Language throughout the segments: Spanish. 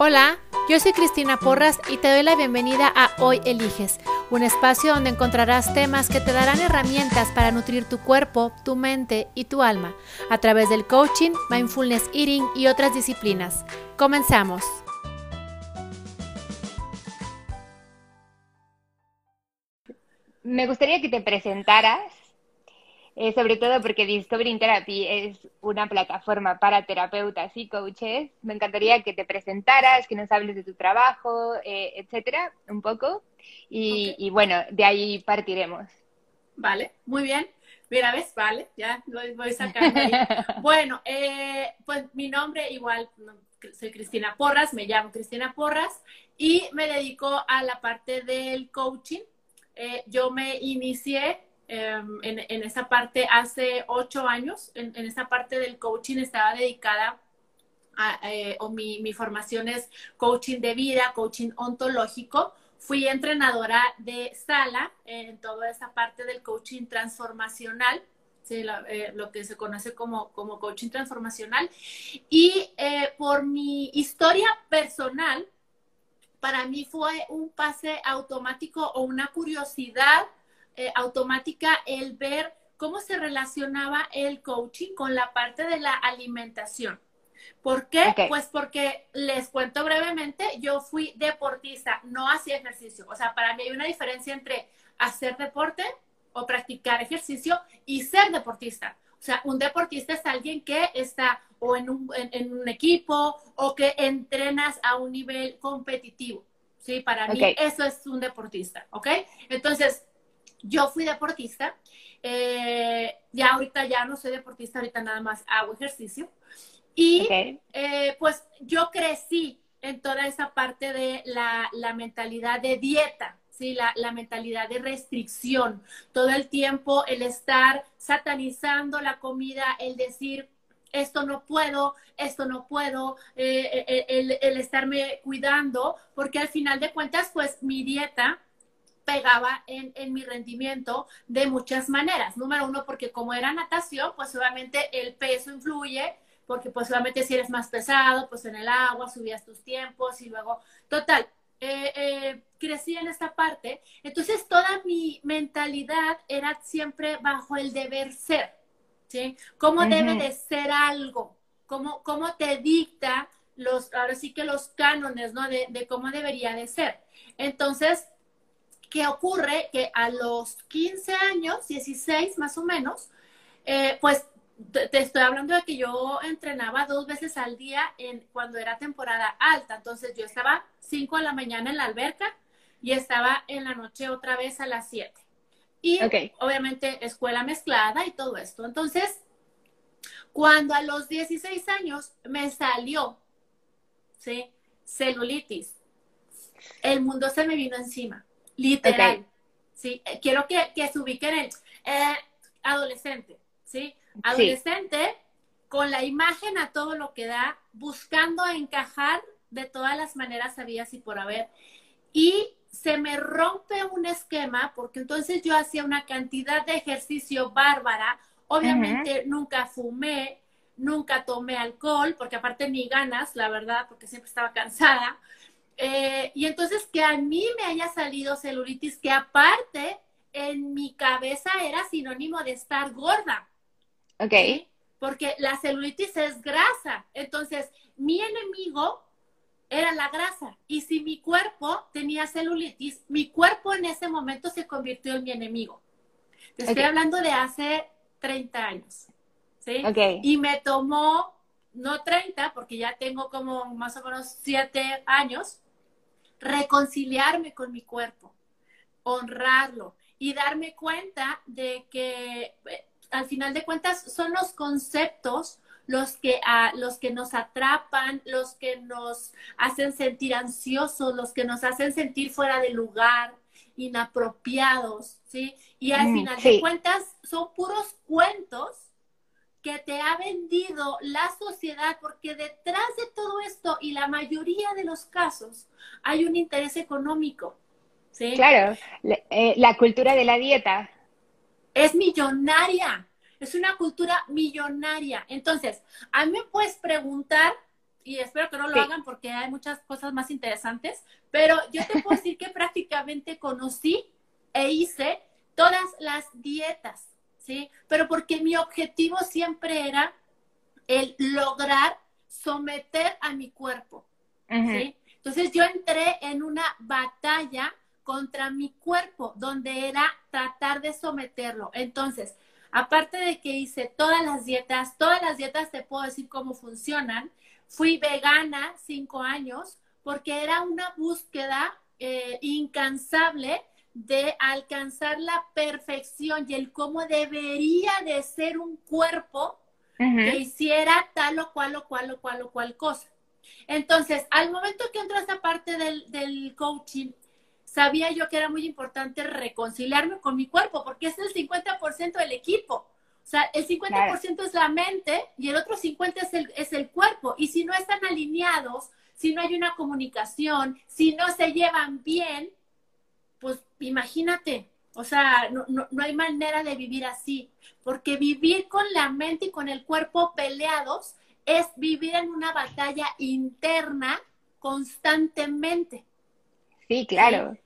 Hola, yo soy Cristina Porras y te doy la bienvenida a Hoy Eliges, un espacio donde encontrarás temas que te darán herramientas para nutrir tu cuerpo, tu mente y tu alma a través del coaching, mindfulness eating y otras disciplinas. Comenzamos. Me gustaría que te presentaras eh, sobre todo porque Discovering Therapy es una plataforma para terapeutas y coaches. Me encantaría que te presentaras, que nos hables de tu trabajo, eh, etcétera, un poco. Y, bueno, de ahí partiremos. Vale, muy bien. Mira, ¿ves? Vale, ya lo voy sacando ahí. bueno, eh, pues mi nombre igual, soy Cristina Porras, me llamo Cristina Porras y me dedico a la parte del coaching. yo me inicié Em, en, esa parte hace ocho años, en, esa parte del coaching estaba dedicada a, eh, o mi, mi, formación es coaching de vida, coaching ontológico. Fui entrenadora de sala en toda esa parte del coaching transformacional. Eh, lo que se conoce como, como coaching transformacional. Y eh, por mi historia personal, para mí fue un pase automático o una curiosidad eh, automática el ver cómo se relacionaba el coaching con la parte de la alimentación. ¿Por qué? Pues porque les cuento brevemente, yo fui deportista, no hacía ejercicio. O sea, para mí hay una diferencia entre hacer deporte o practicar ejercicio y ser deportista. O sea, un deportista es alguien que está o en un, en, un equipo o que entrenas a un nivel competitivo. Sí, para mí eso es un deportista, ¿ok? Entonces, yo fui deportista, eh, ya ahorita ya no soy deportista, ahorita nada más hago ejercicio. Y eh, pues yo crecí en toda esa parte de la, mentalidad de dieta, ¿sí? La, mentalidad de restricción. Todo el tiempo el estar satanizando la comida, el decir, esto no puedo, esto no puedo, eh, el, el, estarme cuidando, porque al final de cuentas, pues mi dieta pegaba en, en, mi rendimiento de muchas maneras. Número uno, porque como era natación, pues obviamente el peso influye, porque pues obviamente si eres más pesado, pues en el agua subías tus tiempos y luego, total, eh, eh, crecí en esta parte. Entonces toda mi mentalidad era siempre bajo el deber ser, ¿sí? ¿Cómo debe de ser algo? ¿Cómo, ¿Cómo te dicta los, ahora sí que los cánones, ¿no? De, de cómo debería de ser. Entonces, ¿Qué ocurre? Que a los 15 años, 16 más o menos, eh, pues te, estoy hablando de que yo entrenaba dos veces al día en, cuando era temporada alta. Entonces yo estaba 5 de la mañana en la alberca y estaba en la noche otra vez a las 7. Y obviamente escuela mezclada y todo esto. Entonces, cuando a los 16 años me salió, ¿sí? Celulitis, el mundo se me vino encima. Literal. Sí, eh, quiero que, que, se ubiquen en eh, adolescente, ¿sí? Adolescente con la imagen a todo lo que da, buscando encajar de todas las maneras había y por haber. Y se me rompe un esquema porque entonces yo hacía una cantidad de ejercicio bárbara. Obviamente nunca fumé, nunca tomé alcohol, porque aparte ni ganas, la verdad, porque siempre estaba cansada. Eh, y entonces que a mí me haya salido celulitis, que aparte en mi cabeza era sinónimo de estar gorda. Ok. Porque la celulitis es grasa. Entonces, mi enemigo era la grasa. Y si mi cuerpo tenía celulitis, mi cuerpo en ese momento se convirtió en mi enemigo. Te estoy hablando de hace 30 años. ¿sí? Okay. Y me tomó, no 30, porque ya tengo como más o menos 7 años, reconciliarme con mi cuerpo, honrarlo y darme cuenta de que eh, al final de cuentas son los conceptos los que, ah, los que nos atrapan, los que nos hacen sentir ansiosos, los que nos hacen sentir fuera de lugar, inapropiados, ¿sí? Y al final de cuentas son puros cuentos que te ha vendido la sociedad, porque detrás de todo esto y la mayoría de los casos hay un interés económico. ¿sí? Claro, eh, la, cultura de la dieta. Es millonaria, es una cultura millonaria. Entonces, a mí me puedes preguntar, y espero que no lo hagan porque hay muchas cosas más interesantes, pero yo te puedo decir que prácticamente conocí e hice todas las dietas, ¿sí? Pero porque mi objetivo siempre era el lograr someter a mi cuerpo, ¿sí? Entonces yo entré en una batalla contra mi cuerpo, donde era tratar de someterlo. Entonces, aparte de que hice todas las dietas, todas las dietas te puedo decir cómo funcionan, fui vegana cinco años porque era una búsqueda eh, incansable de alcanzar la perfección y el cómo debería de ser un cuerpo que hiciera tal o cual o cual o cual o cual cosa. Entonces, al momento que entró esta parte del, del coaching, sabía yo que era muy importante reconciliarme con mi cuerpo, porque es el 50% del equipo. O sea, el 50% es la mente y el otro 50% es el, es el cuerpo. Y si no están alineados, si no hay una comunicación, si no se llevan bien, pues imagínate, o sea, no, no, no, hay manera de vivir así, porque vivir con la mente y con el cuerpo peleados es vivir en una batalla interna constantemente. Sí, claro.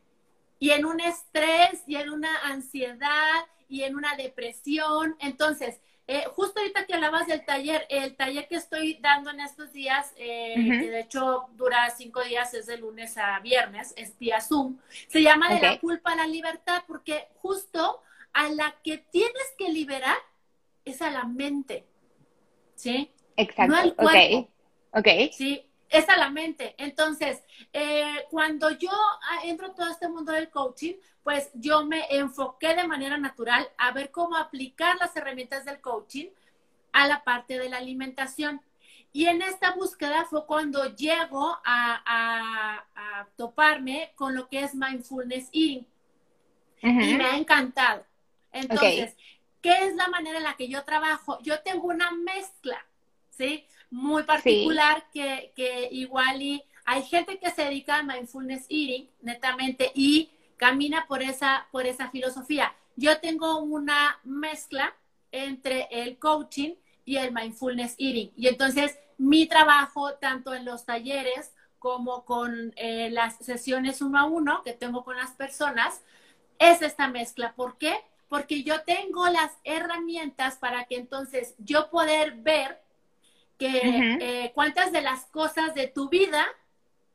Y en un estrés y en una ansiedad y en una depresión. Entonces, eh, justo ahorita que hablabas del taller, el taller que estoy dando en estos días, eh, que de hecho dura cinco días, es de lunes a viernes, es vía Zoom, se llama De la culpa a la libertad, porque justo a la que tienes que liberar es a la mente, ¿sí? Exacto, no al cuerpo. Ok. Sí, es a la mente. Entonces, eh, cuando yo ah, entro en todo este mundo del coaching, pues yo me enfoqué de manera natural a ver cómo aplicar las herramientas del coaching a la parte de la alimentación. Y en esta búsqueda fue cuando llego a, toparme con lo que es mindfulness eating. Y me ha encantado. Entonces, ¿qué es la manera en la que yo trabajo? Yo tengo una mezcla, ¿sí? Muy particular que, que igual y hay gente que se dedica a mindfulness eating, netamente, y camina por esa, por esa filosofía. Yo tengo una mezcla entre el coaching y el mindfulness eating. Y entonces mi trabajo, tanto en los talleres como con eh, las sesiones uno a uno que tengo con las personas, es esta mezcla. ¿Por qué? Porque yo tengo las herramientas para que entonces yo poder ver que eh, cuántas de las cosas de tu vida,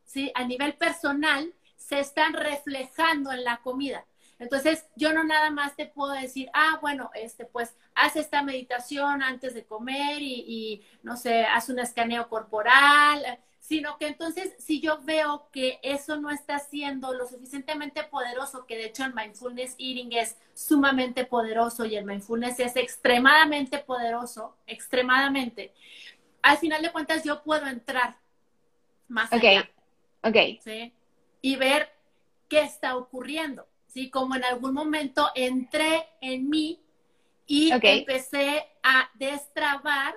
¿sí? A nivel personal, se están reflejando en la comida. Entonces, yo no nada más te puedo decir, ah, bueno, este, pues, haz esta meditación antes de comer y, no sé, haz un escaneo corporal, sino que entonces, si yo veo que eso no está siendo lo suficientemente poderoso, que de hecho el mindfulness eating es sumamente poderoso y el mindfulness es extremadamente poderoso, extremadamente, al final de cuentas yo puedo entrar más allá. Ok, ¿sí? y ver qué está ocurriendo, ¿sí? Como en algún momento entré en mí y empecé a destrabar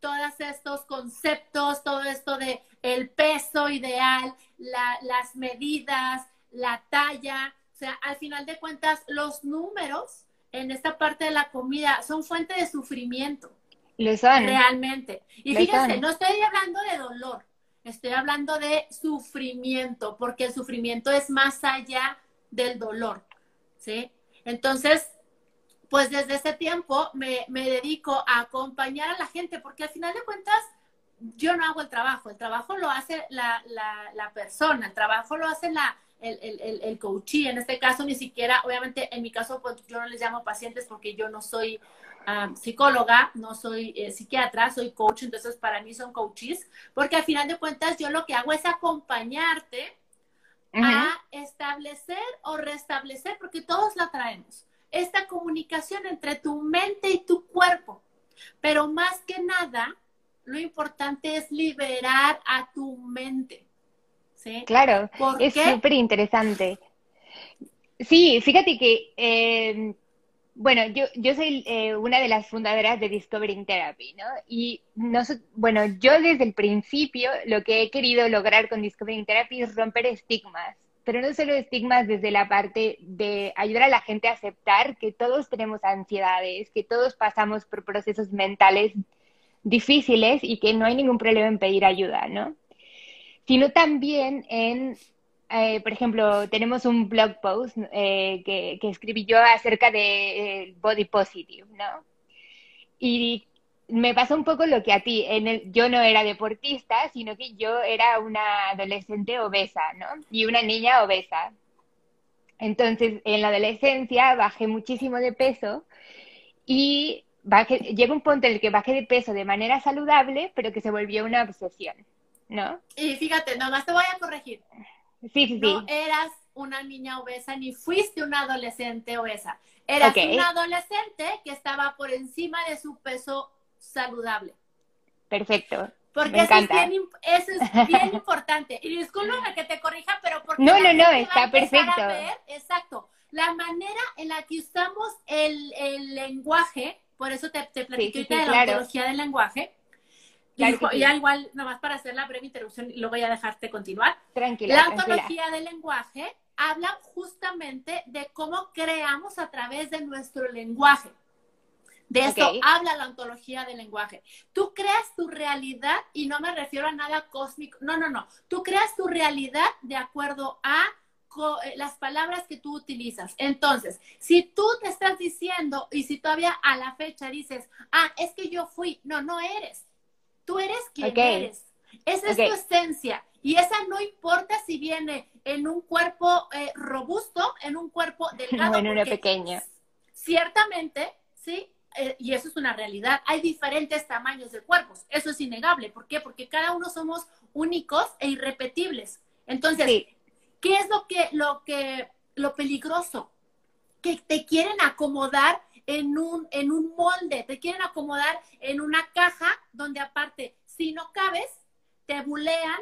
todos estos conceptos, todo esto de el peso ideal, las medidas, la talla, o sea, al final de cuentas, los números en esta parte de la comida son fuente de sufrimiento. Son. Realmente. Y fíjense, no estoy hablando de dolor, Estoy hablando de sufrimiento, porque el sufrimiento es más allá del dolor, ¿sí? Entonces, pues desde ese tiempo me, dedico a acompañar a la gente, porque al final de cuentas, yo no hago el trabajo, el trabajo lo hace la, persona, el trabajo lo hace la, el, el, el, coachee, en este caso ni siquiera, obviamente en mi caso pues yo no les llamo pacientes porque yo no soy psicóloga, no soy eh, psiquiatra, soy coach, entonces para mí son coaches, porque al final de cuentas yo lo que hago es acompañarte a establecer o restablecer, porque todos la traemos, esta comunicación entre tu mente y tu cuerpo. Pero más que nada, lo importante es liberar a tu mente. ¿sí? Claro, es súper interesante. Sí, fíjate que eh, bueno, yo, yo soy eh, una de las fundadoras de Discovering Therapy, ¿no? Y no, bueno, yo desde el principio lo que he querido lograr con Discovering Therapy es romper estigmas, pero no solo estigmas desde la parte de ayudar a la gente a aceptar que todos tenemos ansiedades, que todos pasamos por procesos mentales difíciles y que no hay ningún problema en pedir ayuda, ¿no? Sino también en, eh, por ejemplo, tenemos un blog post eh, que, escribí yo acerca de eh, body positive, ¿no? Y me pasó un poco lo que a ti, yo no era deportista, sino que yo era una adolescente obesa, ¿no? Y una niña obesa. Entonces, en la adolescencia bajé muchísimo de peso y bajé, llega un punto en el que bajé de peso de manera saludable, pero que se volvió una obsesión, ¿no? Y fíjate, nomás te voy a corregir. Sí, sí, sí. No eras una niña obesa ni fuiste una adolescente obesa. Eras okay. una adolescente que estaba por encima de su peso saludable. Perfecto. Porque eso es, bien, eso es, bien, importante. Y disculpa que te corrija, pero porque no, no, no, está perfecto. Ver, exacto. La manera en la que usamos el, el lenguaje, por eso te, te platiqué sí, sí, sí, de la claro. ontología del lenguaje. Claro y, ya igual, nomás para hacer la breve interrupción, y luego voy a dejarte continuar. Tranquila. La ontología tranquila. del lenguaje habla justamente de cómo creamos a través de nuestro lenguaje. De eso okay. habla la ontología del lenguaje. Tú creas tu realidad y no me refiero a nada cósmico. No, no, no. Tú creas tu realidad de acuerdo a las palabras que tú utilizas. Entonces, si tú te estás diciendo y si todavía a la fecha dices, ah, es que yo fui, no, no eres. Tú eres quien okay. eres. Esa okay. es tu esencia. Y esa no importa si viene en un cuerpo eh, robusto, en un cuerpo delgado. No, en una pequeña. Ciertamente, sí, eh, y eso es una realidad, hay diferentes tamaños de cuerpos, eso es innegable. ¿Por qué? Porque cada uno somos únicos e irrepetibles. Entonces, sí. ¿qué es lo que, lo que, lo peligroso? Que te quieren acomodar en un, en un molde, te quieren acomodar en una caja donde aparte, si no cabes, te bulean,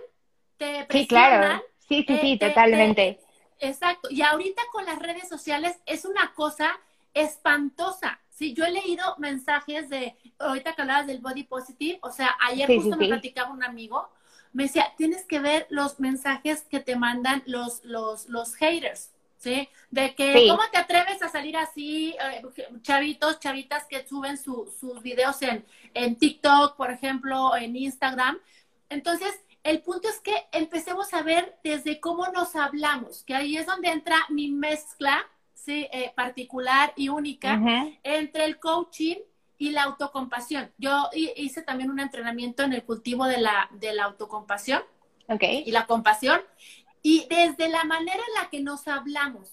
te presionan. Sí, claro. Sí, sí, sí, eh, totalmente. Te, exacto. Y ahorita con las redes sociales es una cosa espantosa. Sí, yo he leído mensajes de, ahorita que hablabas del body positive, o sea, ayer sí, justo sí, me sí. platicaba un amigo, me decía, tienes que ver los mensajes que te mandan los, los, los haters, ¿sí? De que, ¿cómo te atreves a salir así? Eh, chavitos, chavitas que suben su, sus videos en, en TikTok, por ejemplo, en Instagram. Entonces, el punto es que empecemos a ver desde cómo nos hablamos, que ahí es donde entra mi mezcla sí, eh, particular y única uh -huh. entre el coaching y la autocompasión. Yo hice también un entrenamiento en el cultivo de la, de la autocompasión okay. y la compasión. Y desde la manera en la que nos hablamos.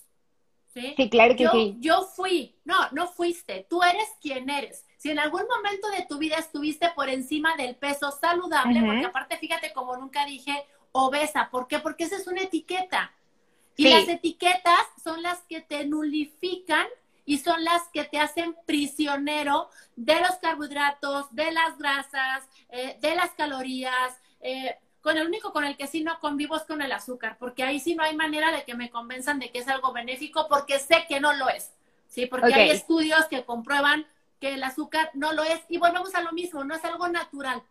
Sí, sí claro que yo, sí. Yo fui, no, no fuiste, tú eres quien eres. Si en algún momento de tu vida estuviste por encima del peso saludable, uh -huh. porque aparte fíjate como nunca dije obesa, ¿por qué? Porque esa es una etiqueta. Y las etiquetas son las que te nulifican y son las que te hacen prisionero de los carbohidratos, de las grasas, eh, de las calorías. Eh, con el único con el que sí no convivo es con el azúcar, porque ahí sí no hay manera de que me convenzan de que es algo benéfico, porque sé que no lo es. Sí, porque okay. hay estudios que comprueban que el azúcar no lo es. Y volvemos a lo mismo, no es algo natural.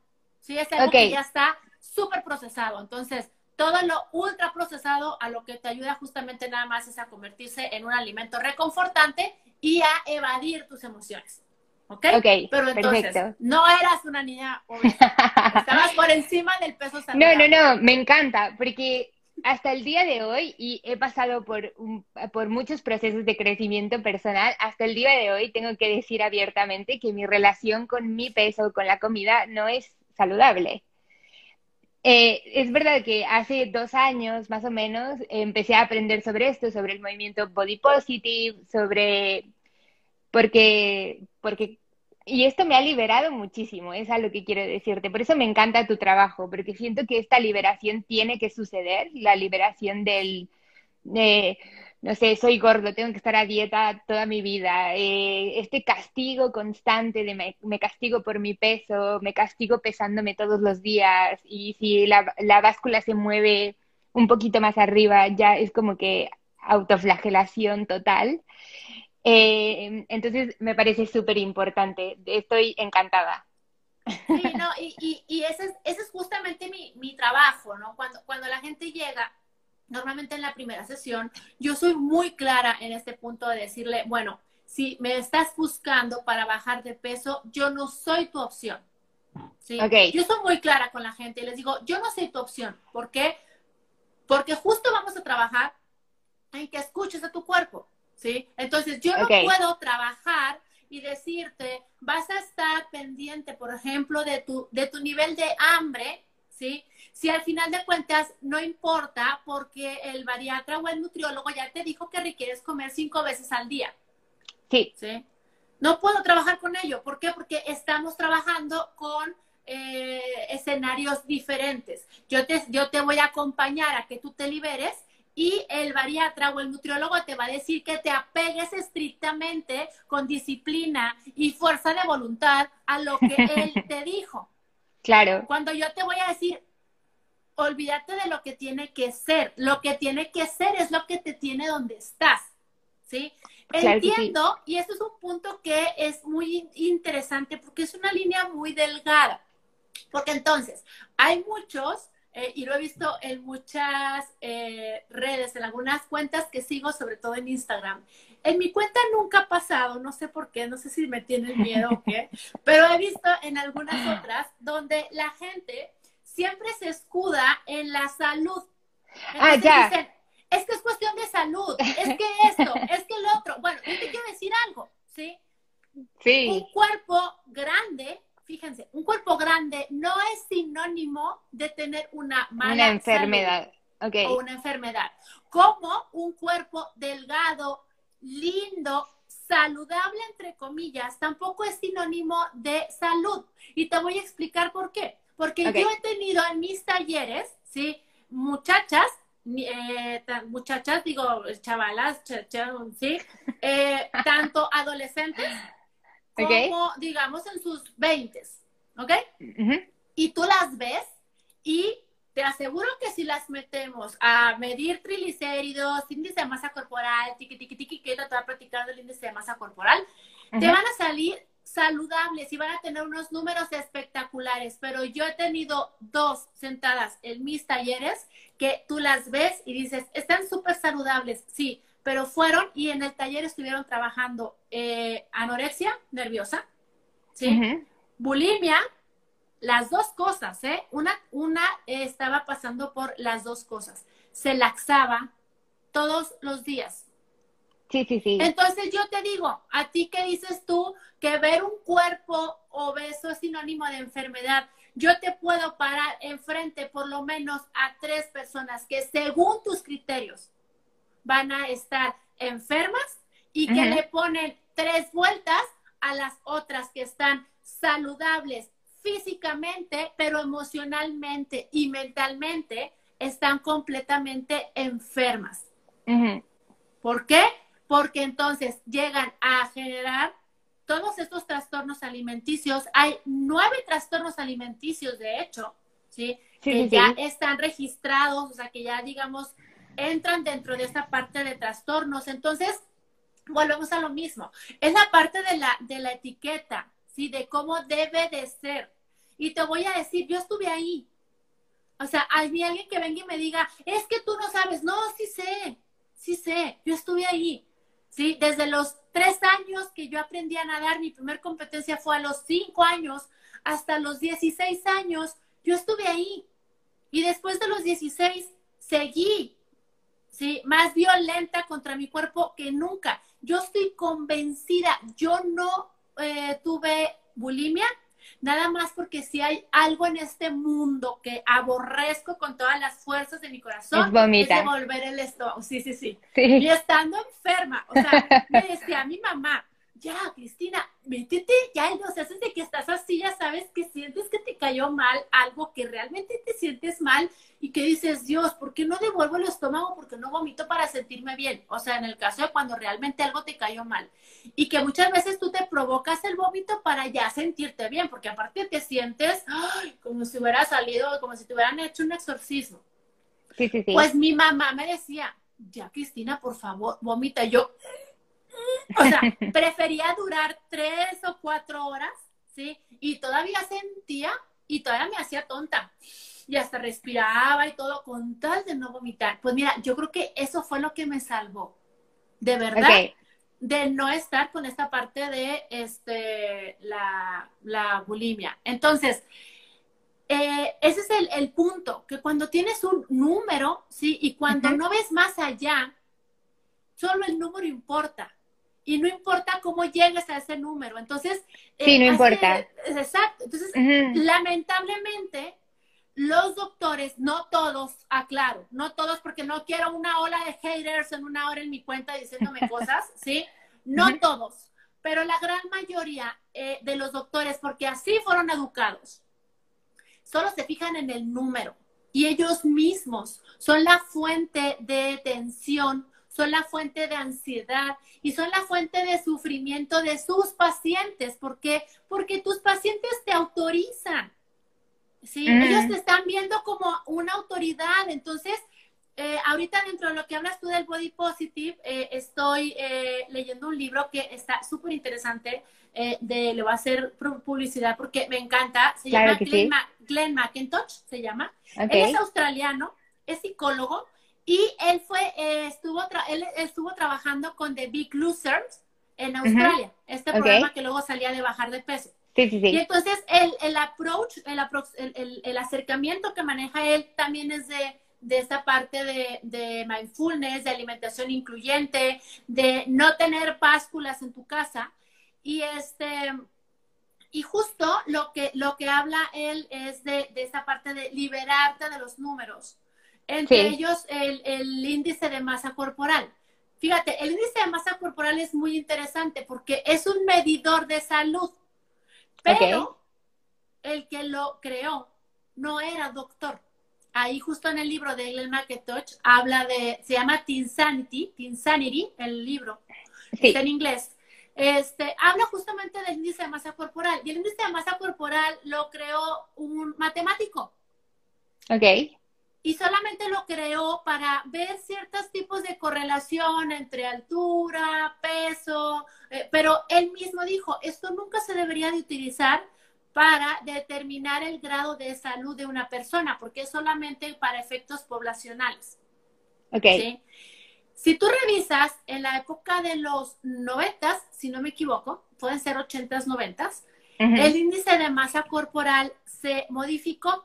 Sí, es algo okay. que ya está súper procesado. Entonces, todo lo ultra procesado a lo que te ayuda justamente nada más es a convertirse en un alimento reconfortante y a evadir tus emociones. ¿Ok? okay Pero entonces, perfecto. no eras una niña obesa. Estabas por encima del peso saludable. No, no, no, me encanta, porque hasta el día de hoy, y he pasado por, un, por muchos procesos de crecimiento personal, hasta el día de hoy tengo que decir abiertamente que mi relación con mi peso, con la comida, no es saludable. Eh, es verdad que hace dos años más o menos empecé a aprender sobre esto, sobre el movimiento body positive, sobre porque porque y esto me ha liberado muchísimo, es a lo que quiero decirte. Por eso me encanta tu trabajo, porque siento que esta liberación tiene que suceder, la liberación del de no sé, soy gordo, tengo que estar a dieta toda mi vida, eh, este castigo constante de me, me, castigo por mi peso, me castigo pesándome todos los días y si la, la báscula se mueve un poquito más arriba ya es como que autoflagelación total. Eh, entonces me parece súper importante, estoy encantada. Sí, no, y, y, y ese, es, ese es justamente mi, mi trabajo, ¿no? Cuando, cuando la gente llega normalmente en la primera sesión, yo soy muy clara en este punto de decirle, bueno, si me estás buscando para bajar de peso, yo no soy tu opción. ¿sí? Yo soy muy clara con la gente y les digo, yo no soy tu opción. ¿Por qué? Porque justo vamos a trabajar en que escuches a tu cuerpo, ¿sí? Entonces, yo no puedo trabajar y decirte, vas a estar pendiente, por ejemplo, de tu, de tu nivel de hambre, ¿sí? Si al final de cuentas no importa porque el bariatra o el nutriólogo ya te dijo que requieres comer cinco veces al día. Sí. ¿Sí? No puedo trabajar con ello. ¿Por qué? Porque estamos trabajando con eh, escenarios diferentes. Yo te, yo te voy a acompañar a que tú te liberes y el bariatra o el nutriólogo te va a decir que te apegues estrictamente con disciplina y fuerza de voluntad a lo que él te dijo. Claro. Cuando yo te voy a decir, olvídate de lo que tiene que ser. Lo que tiene que ser es lo que te tiene donde estás. ¿Sí? Entiendo, y esto es un punto que es muy interesante porque es una línea muy delgada. Porque entonces, hay muchos, eh, y lo he visto en muchas eh, redes, en algunas cuentas que sigo, sobre todo en Instagram. En mi cuenta nunca ha pasado, no sé por qué, no sé si me tienen miedo o qué, pero he visto en algunas otras donde la gente siempre se escuda en la salud. ah, ya es que es cuestión de salud, es que esto, es que lo otro. Bueno, yo te quiero decir algo, ¿sí? Sí. Un cuerpo grande, fíjense, un cuerpo grande no es sinónimo de tener una mala una enfermedad. Okay. O una enfermedad. Como un cuerpo delgado, lindo, saludable, entre comillas, tampoco es sinónimo de salud. Y te voy a explicar por qué. Porque yo he tenido en mis talleres, ¿sí? Muchachas eh, muchachas, digo, chavalas, ¿sí? Eh, tanto adolescentes como, digamos, en sus 20, ¿ok? Y tú las ves y te aseguro que si las metemos a medir triglicéridos, índice de masa corporal, tiqui, tiqui, tiqui, que te va practicando el índice de masa corporal, te van a salir saludables y van a tener unos números espectaculares, pero yo he tenido dos sentadas en mis talleres que tú las ves y dices, están súper saludables, sí, pero fueron y en el taller estuvieron trabajando eh, anorexia nerviosa, ¿sí? Bulimia, las dos cosas, ¿eh? Una, una estaba pasando por las dos cosas. Se laxaba todos los días, Sí, sí, sí. Entonces yo te digo, a ti qué dices tú que ver un cuerpo obeso es sinónimo de enfermedad. Yo te puedo parar enfrente por lo menos a tres personas que según tus criterios van a estar enfermas y que le ponen tres vueltas a las otras que están saludables físicamente, pero emocionalmente y mentalmente están completamente enfermas. ¿Por qué? porque entonces llegan a generar todos estos trastornos alimenticios. Hay nueve trastornos alimenticios, de hecho, ¿sí? que ya están registrados, o sea, que ya, digamos, entran dentro de esta parte de trastornos. Entonces, volvemos a lo mismo. Es la parte de la, de la etiqueta, ¿sí? De cómo debe de ser. Y te voy a decir, yo estuve ahí. O sea, hay alguien que venga y me diga, es que tú no sabes. No, sí sé, sí sé, yo estuve ahí. ¿sí? Desde los tres años que yo aprendí a nadar, mi primer competencia fue a los cinco años, hasta los 16 años, yo estuve ahí. Y después de los 16, seguí, ¿sí? Más violenta contra mi cuerpo que nunca. Yo estoy convencida, yo no eh, tuve bulimia, Nada más porque si hay algo en este mundo que aborrezco con todas las fuerzas de mi corazón, es, devolver el estómago. Sí, sí, sí, Y estando enferma, o sea, me decía mi mamá, ya, Cristina, métete ya en los haces de que estás así, ya sabes que sientes que te cayó mal algo, que realmente te sientes mal y que dices, Dios, ¿por qué no devuelvo el estómago? Porque no vomito para sentirme bien. O sea, en el caso de cuando realmente algo te cayó mal. Y que muchas veces tú te provocas el vómito para ya sentirte bien, porque aparte te sientes como si hubiera salido, como si te hubieran hecho un exorcismo. Sí, sí, sí. Pues mi mamá me decía, ya, Cristina, por favor, vomita. yo, o sea, prefería durar tres o cuatro horas, ¿sí? Y todavía sentía y todavía me hacía tonta. Y hasta respiraba y todo con tal de no vomitar. Pues mira, yo creo que eso fue lo que me salvó. De verdad. de no estar con esta parte de este, la, la bulimia. Entonces, eh, ese es el, el, punto, que cuando tienes un número, ¿sí? Y cuando no ves más allá, solo el número importa. Y no importa cómo llegues a ese número. Entonces, sí, no eh, importa. Exacto. Entonces, lamentablemente, los doctores, no todos, aclaro, no todos, porque no quiero una ola de haters en una hora en mi cuenta diciéndome cosas, ¿sí? No todos, pero la gran mayoría eh, de los doctores, porque así fueron educados, solo se fijan en el número y ellos mismos son la fuente de tensión, son la fuente de ansiedad y son la fuente de sufrimiento de sus pacientes. ¿Por qué? Porque tus pacientes te autorizan. ¿sí? Mm. Ellos te están viendo como una autoridad. Entonces, eh, ahorita dentro de lo que hablas tú del body positive, eh, estoy eh, leyendo un libro que está súper interesante. de, le voy a hacer publicidad porque me encanta. Se llama Glenn, Glenn, McIntosh, se llama. Él es australiano, es psicólogo y él fue, estuvo, él estuvo trabajando con The Big Losers en Australia, este programa que luego salía de bajar de peso. Sí, sí, sí. Y entonces el, el approach, el, el, el, acercamiento que maneja él también es de de esta parte de, de, mindfulness, de alimentación incluyente, de no tener pásculas en tu casa. Y este, y justo lo que, lo que habla él es de, de esta parte de liberarte de los números. Entre ellos el, el índice de masa corporal. Fíjate, el índice de masa corporal es muy interesante porque es un medidor de salud, pero el que lo creó no era doctor ahí justo en el libro de Glenn McIntosh habla de, se llama Tinsanity, Tinsanity, el libro, está en inglés. Este, habla justamente del índice de masa corporal. Y el índice de masa corporal lo creó un matemático. Ok. Y solamente lo creó para ver ciertos tipos de correlación entre altura, peso, eh, pero él mismo dijo, esto nunca se debería de utilizar para determinar el grado de salud de una persona, porque es solamente para efectos poblacionales. Ok. Si tú revisas en la época de los noventas, si no me equivoco, pueden ser ochentas, noventas, el índice de masa corporal se modificó,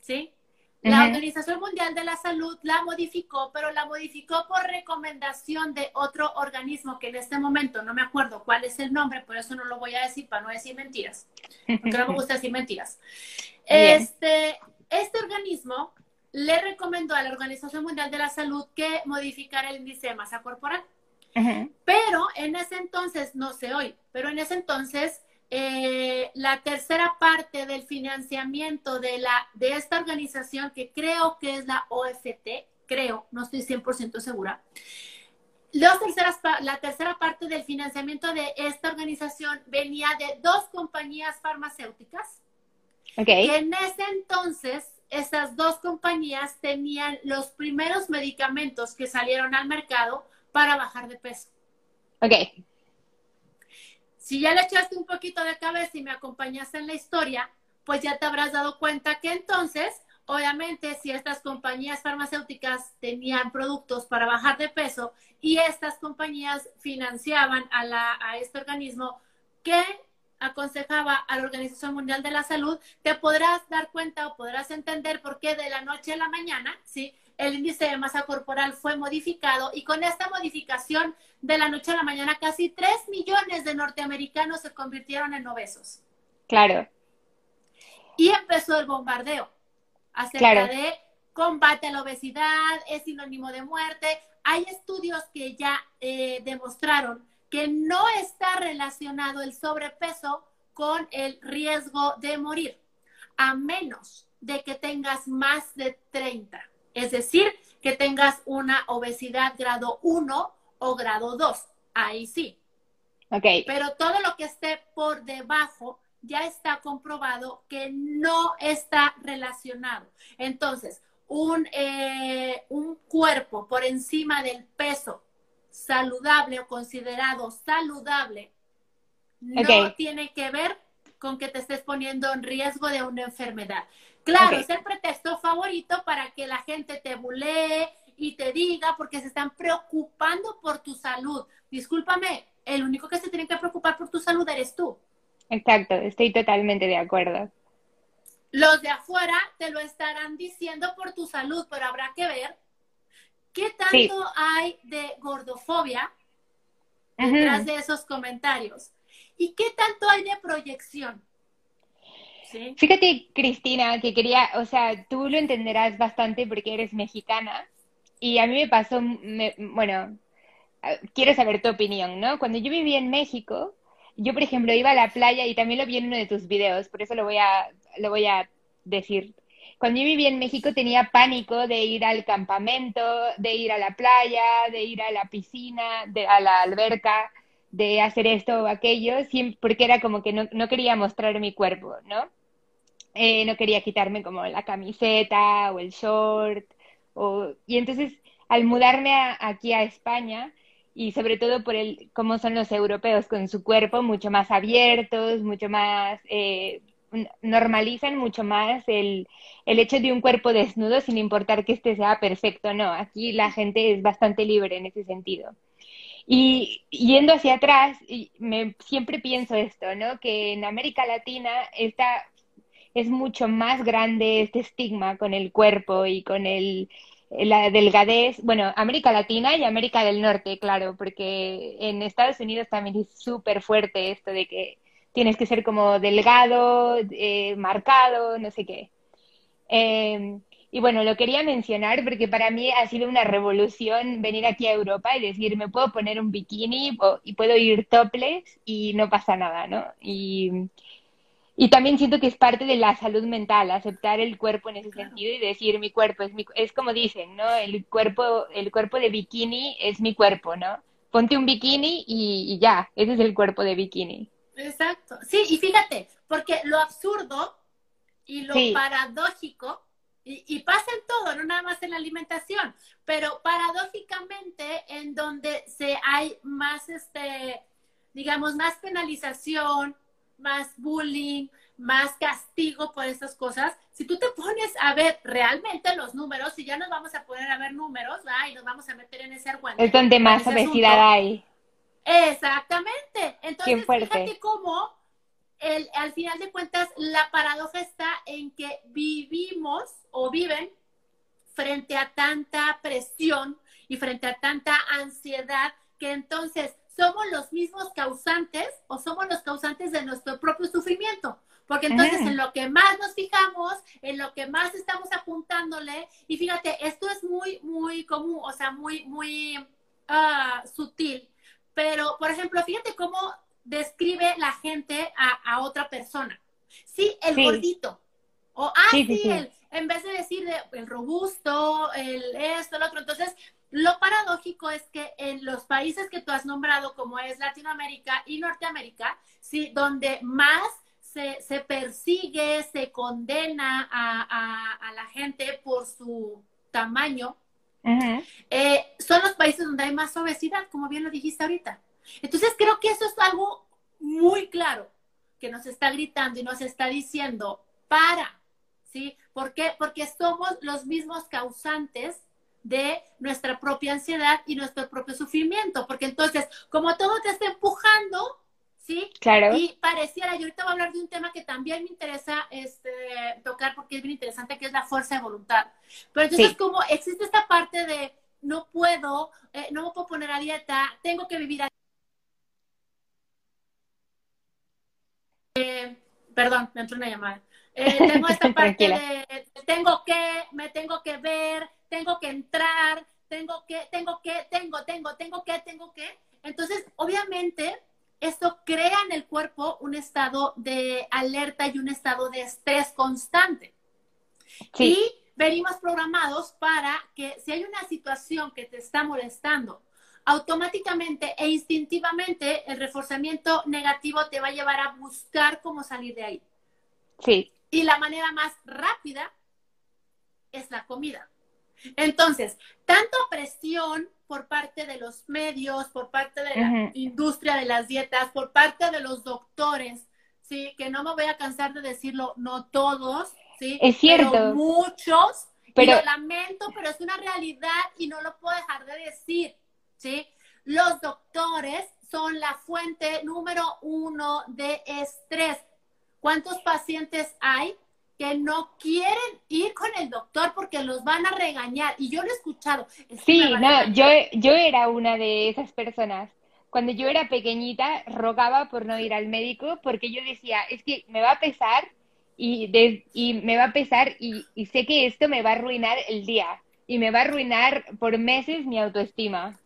¿sí? La Organización Mundial de la Salud la modificó, pero la modificó por recomendación de otro organismo que en este momento no me acuerdo cuál es el nombre, por eso no lo voy a decir para no decir mentiras, porque no me gusta decir mentiras. Este, este organismo le recomendó a la Organización Mundial de la Salud que modificara el índice de masa corporal. Pero en ese entonces, no sé hoy, pero en ese entonces eh, la tercera parte del financiamiento de, la, de esta organización, que creo que es la OFT, creo, no estoy 100% segura. terceras, la tercera parte del financiamiento de esta organización venía de dos compañías farmacéuticas. Okay. Que en ese entonces, esas dos compañías tenían los primeros medicamentos que salieron al mercado para bajar de peso. Ok. Si ya le echaste un poquito de cabeza y me acompañaste en la historia, pues ya te habrás dado cuenta que entonces, obviamente, si estas compañías farmacéuticas tenían productos para bajar de peso y estas compañías financiaban a, la, a este organismo que aconsejaba a la Organización Mundial de la Salud, te podrás dar cuenta o podrás entender por qué de la noche a la mañana, ¿sí? El índice de masa corporal fue modificado y con esta modificación de la noche a la mañana casi 3 millones de norteamericanos se convirtieron en obesos. Claro. Y empezó el bombardeo acerca de combate a la obesidad, es sinónimo de muerte. Hay estudios que ya eh, demostraron que no está relacionado el sobrepeso con el riesgo de morir, a menos de que tengas más de 30. Es decir, que tengas una obesidad grado 1 o grado 2. Ahí sí. Ok. Pero todo lo que esté por debajo ya está comprobado que no está relacionado. Entonces, un, eh, un cuerpo por encima del peso saludable o considerado saludable no tiene que ver con que te estés poniendo en riesgo de una enfermedad. Claro, es el pretexto favorito para que la gente te bulee y te diga porque se están preocupando por tu salud. Discúlpame, el único que se tiene que preocupar por tu salud eres tú. Exacto, estoy totalmente de acuerdo. Los de afuera te lo estarán diciendo por tu salud, pero habrá que ver qué tanto hay de gordofobia detrás de esos comentarios y qué tanto hay de proyección. Fíjate, Cristina, que quería, o sea, tú lo entenderás bastante porque eres mexicana y a mí me pasó, bueno, quiero saber tu opinión, ¿no? Cuando yo vivía en México, yo, por ejemplo, iba a la playa y también lo vi en uno de tus videos, por eso lo voy a, lo voy a decir. Cuando yo vivía en México tenía pánico de ir al campamento, de ir a la playa, de ir a la piscina, de, a la alberca, de hacer esto o aquello, porque era como que no, no quería mostrar mi cuerpo, ¿no? Eh, no quería quitarme como la camiseta o el short. O, y entonces, al mudarme aquí a España, y sobre todo por el cómo son los europeos con su cuerpo, mucho más abiertos, mucho más, eh, normalizan mucho más el, el hecho de un cuerpo desnudo sin importar que este sea perfecto, no, aquí la gente es bastante libre en ese sentido. Y yendo hacia atrás, siempre pienso esto, ¿no? Que en América Latina está es mucho más grande este estigma con el cuerpo y con el, la delgadez, bueno, América Latina y América del Norte, claro, porque en Estados Unidos también es súper fuerte esto de que tienes que ser como delgado, eh, marcado, no sé qué. Em, y bueno, lo quería mencionar porque para mí ha sido una revolución venir aquí a Europa y decir, me puedo poner un bikini y puedo ir topless y no pasa nada, ¿no? Y, y también siento que es parte de la salud mental, aceptar el cuerpo en ese sentido y decir mi cuerpo es mi, es como dicen, ¿no? El cuerpo, el cuerpo de bikini es mi cuerpo, ¿no? Ponte un bikini y, ya, ese es el cuerpo de bikini. Exacto. Sí, y fíjate, porque lo absurdo y lo paradójico, y, y, pasa en todo, no nada más en la alimentación, pero paradójicamente en donde se hay más, este, digamos, más penalización, más bullying, más castigo por estas cosas. Si tú te pones a ver realmente los números, y ya nos vamos a poner a ver números, ¿va? y nos vamos a meter en ese argumento. Es donde más obesidad hay. Exactamente. Entonces, fíjate cómo el, al final de cuentas la paradoja está en que vivimos o viven frente a tanta presión y frente a tanta ansiedad que entonces somos los mismos causantes o somos los causantes de nuestro propio sufrimiento. Porque entonces en lo que más nos fijamos, en lo que más estamos apuntándole, y fíjate, esto es muy, muy común, o sea, muy, muy uh, sutil. Pero, por ejemplo, fíjate cómo describe la gente a, otra persona. Sí, el gordito. O, ah, sí, el, en vez de decir el robusto, el esto, el otro. Entonces, lo paradójico es que en los países que tú has nombrado, como es Latinoamérica y Norteamérica, sí, donde más se, se persigue, se condena a, a, la gente por su tamaño, eh, son los países donde hay más obesidad, como bien lo dijiste ahorita. Entonces creo que eso es algo muy claro que nos está gritando y nos está diciendo, para, ¿sí? ¿Por qué? Porque somos los mismos causantes de nuestra propia ansiedad y nuestro propio sufrimiento, porque entonces, como todo te está empujando, ¿sí? Claro. Y pareciera, yo ahorita voy a hablar de un tema que también me interesa este, tocar porque es bien interesante, que es la fuerza de voluntad. Pero entonces, como existe esta parte de no puedo, eh, no me puedo poner a dieta, tengo que vivir a... Eh, perdón, me entró una llamada. Eh, tengo esta parte de tengo que, me tengo que ver, tengo que entrar, tengo que, tengo que, tengo, tengo, tengo que, tengo que. Entonces, obviamente, esto crea en el cuerpo un estado de alerta y un estado de estrés constante. Y venimos programados para que si hay una situación que te está molestando, automáticamente e instintivamente el reforzamiento negativo te va a llevar a buscar cómo salir de ahí. Sí. Y la manera más rápida es la comida. Entonces, tanto presión por parte de los medios, por parte de la industria de las dietas, por parte de los doctores, sí, que no me voy a cansar de decirlo, no todos, sí, es cierto. pero muchos Pero... lo lamento, pero es una realidad y no lo puedo dejar de decir, ¿sí? Los doctores son la fuente número uno de estrés. ¿Cuántos pacientes hay que no quieren ir con el doctor porque los van a regañar? Y yo lo he escuchado. sí, no, yo, yo era una de esas personas. Cuando yo era pequeñita, rogaba por no ir al médico porque yo decía, es que me va a pesar y, y me va a pesar y, y sé que esto me va a arruinar el día y me va a arruinar por meses mi autoestima.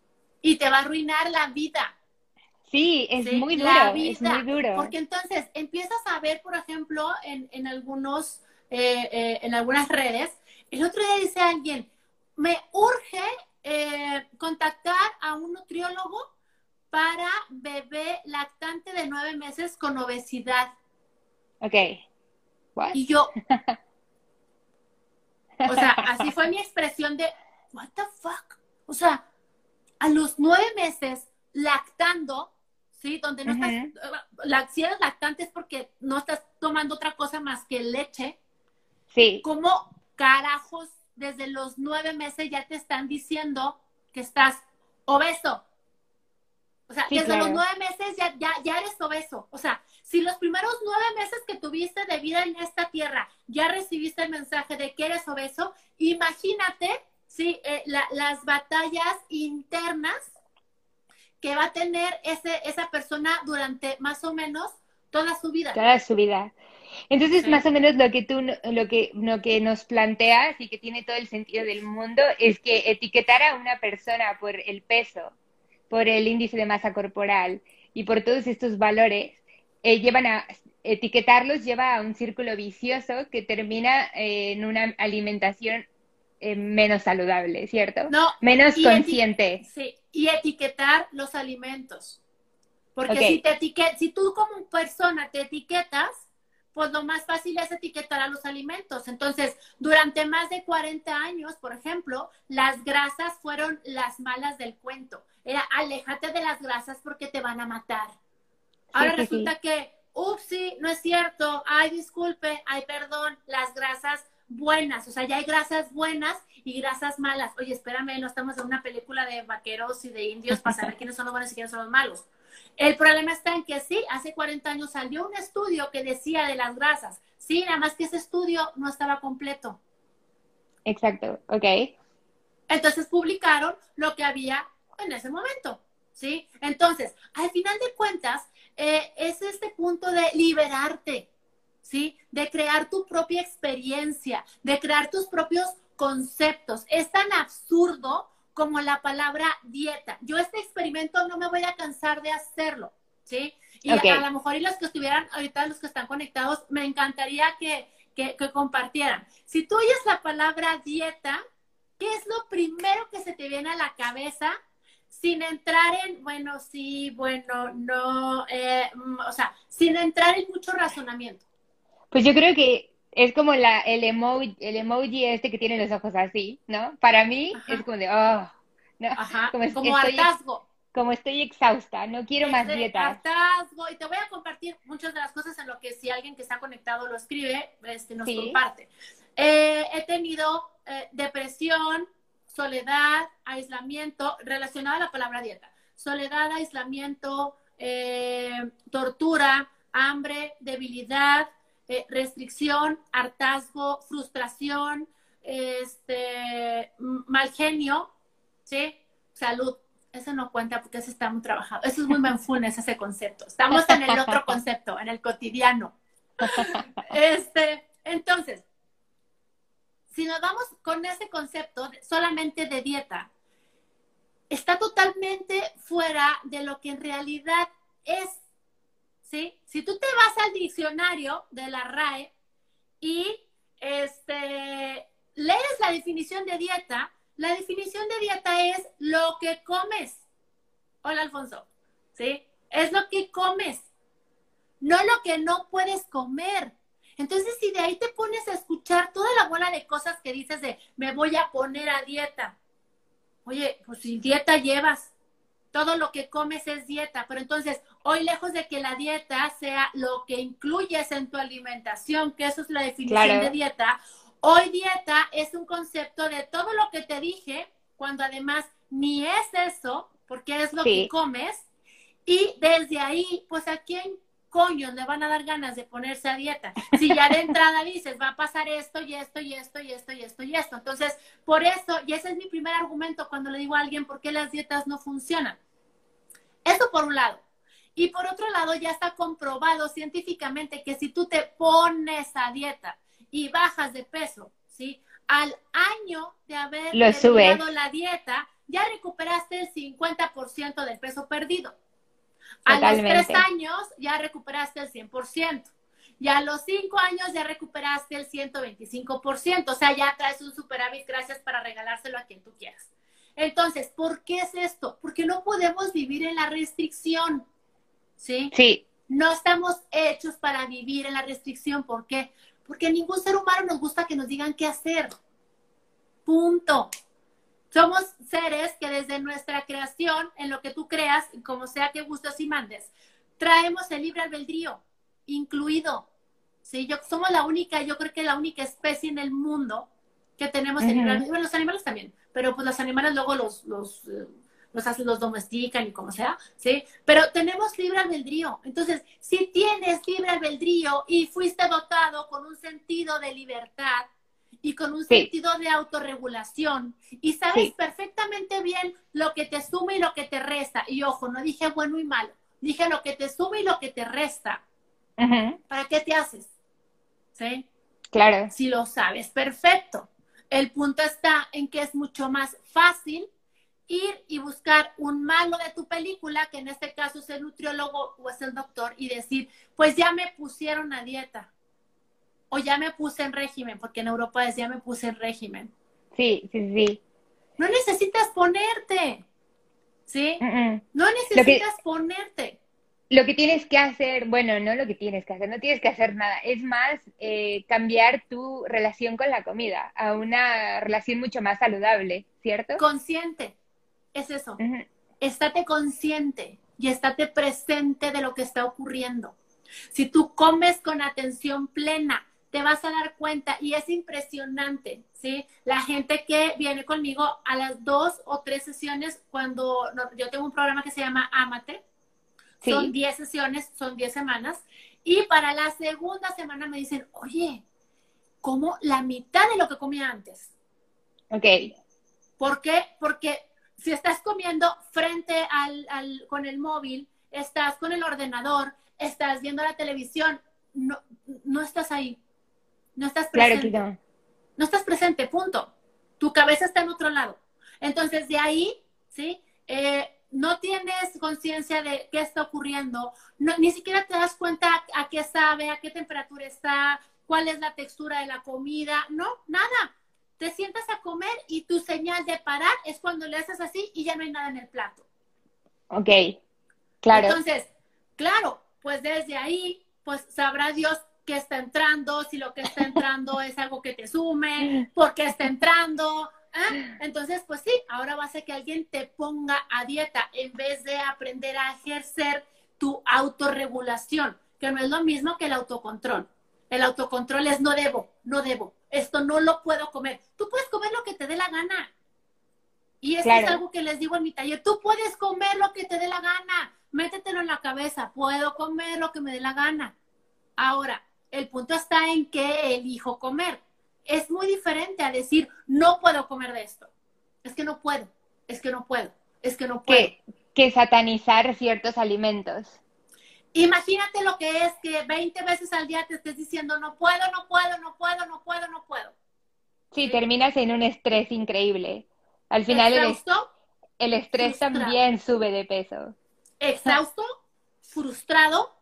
Y te va a arruinar la vida. Sí, es muy duro, es muy duro. Porque entonces empiezas a ver, por ejemplo, en, en algunos, eh, eh, en algunas redes, el otro día dice alguien, me urge eh, contactar a un nutriólogo para bebé lactante de nueve meses con obesidad. Ok. Y yo, o sea, así fue mi expresión de, what the fuck? O sea, a los nueve meses lactando, ¿sí? Donde no estás, si eres lactante es porque no estás tomando otra cosa más que leche. Sí. ¿Cómo carajos desde los nueve meses ya te están diciendo que estás obeso? O sea, desde los nueve meses ya, ya, ya eres obeso. O sea, si los primeros nueve meses que tuviste de vida en esta tierra ya recibiste el mensaje de que eres obeso, imagínate, sí, eh, las batallas internas que va a tener ese, esa persona durante más o menos toda su vida. Toda su vida. Entonces, más o menos lo que tú, lo que, lo que nos planteas y que tiene todo el sentido del mundo es que etiquetar a una persona por el peso, por el índice de masa corporal y por todos estos valores, eh, llevan a etiquetarlos lleva a un círculo vicioso que termina eh, en una alimentación eh, menos saludable, ¿cierto? No. Menos consciente. Sí, y etiquetar los alimentos. Porque si, te etiquet si tú como persona te etiquetas, pues lo más fácil es etiquetar a los alimentos. Entonces, durante más de 40 años, por ejemplo, las grasas fueron las malas del cuento. Era, aléjate de las grasas porque te van a matar. Ahora resulta que, ups, no es cierto, ay, disculpe, ay, perdón, las grasas buenas, o sea, ya hay grasas buenas y grasas malas. Oye, espérame, no estamos en una película de vaqueros y de indios para saber quiénes son los buenos y quiénes son los malos. El problema está en que sí, hace 40 años salió un estudio que decía de las grasas. Sí, nada más que ese estudio no estaba completo. Exacto, ok. Entonces publicaron lo que había en ese momento, ¿sí? Entonces, al final de cuentas, eh, es este punto de liberarte, ¿sí? De crear tu propia experiencia, de crear tus propios conceptos. Es tan absurdo como la palabra dieta. Yo este experimento no me voy a cansar de hacerlo, ¿sí? Y a, lo mejor y los que estuvieran ahorita, los que están conectados, me encantaría que, que, que compartieran. Si tú oyes la palabra dieta, ¿qué es lo primero que se te viene a la cabeza? sin entrar en, bueno, sí, bueno, no, eh, mm, o sea, sin entrar en mucho razonamiento. Pues yo creo que es como la, el, emoji, el emoji este que tiene los ojos así, ¿no? Para mí es como de, oh, no, como, como hartazgo. Como estoy exhausta, no quiero más dieta. Hartazgo, y te voy a compartir muchas de las cosas en lo que si alguien que está conectado lo escribe, este, nos comparte. Eh, he tenido eh, depresión, soledad, aislamiento, relacionada a la palabra dieta. Soledad, aislamiento, eh, tortura, hambre, debilidad, eh, restricción, hartazgo, frustración, este, mal genio, ¿sí? Salud. Eso no cuenta porque eso está muy trabajado. Eso es muy mindfulness, ese concepto. Estamos en el otro concepto, en el cotidiano. Este, entonces, si nos vamos con ese concepto solamente de dieta, está totalmente fuera de lo que en realidad es. ¿Sí? Si tú te vas al diccionario de la RAE y este, lees la definición de dieta, la definición de dieta es lo que comes. Hola, Alfonso. ¿Sí? Es lo que comes, no lo que no puedes comer. Entonces, si de ahí te pones a escuchar toda la bola de cosas que dices de me voy a poner a dieta. Oye, pues si dieta llevas, todo lo que comes es dieta, pero entonces hoy lejos de que la dieta sea lo que incluyes en tu alimentación, que eso es la definición de dieta, Hoy dieta es un concepto de todo lo que te dije, cuando además ni es eso, porque es lo que comes, y desde ahí, pues a quién coño le van a dar ganas de ponerse a dieta. Si ya de entrada dices, va a pasar esto y esto y esto y esto y esto y esto. Entonces, por eso, y ese es mi primer argumento cuando le digo a alguien por qué las dietas no funcionan. Eso por un lado. Y por otro lado, ya está comprobado científicamente que si tú te pones a dieta y bajas de peso, ¿sí? Al año de haber terminado la dieta, ya recuperaste el 50% del peso perdido. A los tres años ya recuperaste el 100%. Y a los cinco años ya recuperaste el 125%. O sea, ya traes un superávit, gracias para regalárselo a quien tú quieras. Entonces, ¿por qué es esto? Porque no podemos vivir en la restricción. ¿Sí? Sí. No estamos hechos para vivir en la restricción. ¿Por qué? Porque a ningún ser humano nos gusta que nos digan qué hacer. Punto. Somos seres que desde nuestra creación, en lo que tú creas, como sea que gustes y mandes, traemos el libre albedrío incluido. Sí, yo, somos la única, yo creo que la única especie en el mundo que tenemos el libre albedrío. Bueno, los animales también, pero pues los animales luego los, los, eh, los, los domestican y como sea, ¿sí? Pero tenemos libre albedrío. Entonces, si tienes libre albedrío y fuiste dotado con un sentido de libertad, y con un sentido de autorregulación y sabes perfectamente bien lo que te suma y lo que te resta. Y ojo, no dije bueno y malo, dije lo que te suma y lo que te resta. ¿Para qué te haces? ¿Sí? Claro. Si lo sabes, perfecto. El punto está en que es mucho más fácil ir y buscar un malo de tu película, que en este caso es el nutriólogo o es el doctor, y decir, pues ya me pusieron a dieta o ya me puse en régimen, porque en Europa es ya me puse en régimen. Sí, sí, sí. No necesitas ponerte, ¿sí? No necesitas ponerte. Lo que tienes que hacer, bueno, no lo que tienes que hacer, no tienes que hacer nada, es más eh, cambiar tu relación con la comida a una relación mucho más saludable, ¿cierto? Consciente, es eso. Estate consciente y estate presente de lo que está ocurriendo. Si tú comes con atención plena, te vas a dar cuenta y es impresionante, ¿sí? La gente que viene conmigo a las dos o tres sesiones cuando yo tengo un programa que se llama Amate, son diez sesiones, son diez semanas, y para la segunda semana me dicen, oye, como la mitad de lo que comía antes. Ok. ¿Por qué? Porque si estás comiendo frente al, al, con el móvil, estás con el ordenador, estás viendo la televisión, no, no estás ahí. No estás presente. Claro no. estás presente, punto. Tu cabeza está en otro lado. Entonces, de ahí, ¿sí? Eh, no tienes conciencia de qué está ocurriendo, ni siquiera te das cuenta a qué sabe, a qué temperatura está, cuál es la textura de la comida, no, nada. Te sientas a comer y tu señal de parar es cuando le haces así y ya no hay nada en el plato. Ok, claro. Entonces, claro, pues desde ahí, pues sabrá Dios qué está entrando, si lo que está entrando es algo que te sume, por qué está entrando. ¿eh? Entonces, pues sí, ahora va a ser que alguien te ponga a dieta en vez de aprender a ejercer tu autorregulación, que no es lo mismo que el autocontrol. El autocontrol es no debo, no debo, esto no lo puedo comer. Tú puedes comer lo que te dé la gana. Y eso es algo que les digo en mi taller. Tú puedes comer lo que te dé la gana. Métetelo en la cabeza. Puedo comer lo que me dé la gana. Ahora, el punto está en que elijo comer. Es muy diferente a decir, no puedo comer de esto. Es que no puedo, es que no puedo, es que no puedo. Que, satanizar ciertos alimentos. Imagínate lo que es que 20 veces al día te estés diciendo, no puedo, no puedo, no puedo, no puedo, no puedo. Sí, terminas en un estrés increíble. Al final el, el estrés también sube de peso. Exhausto, frustrado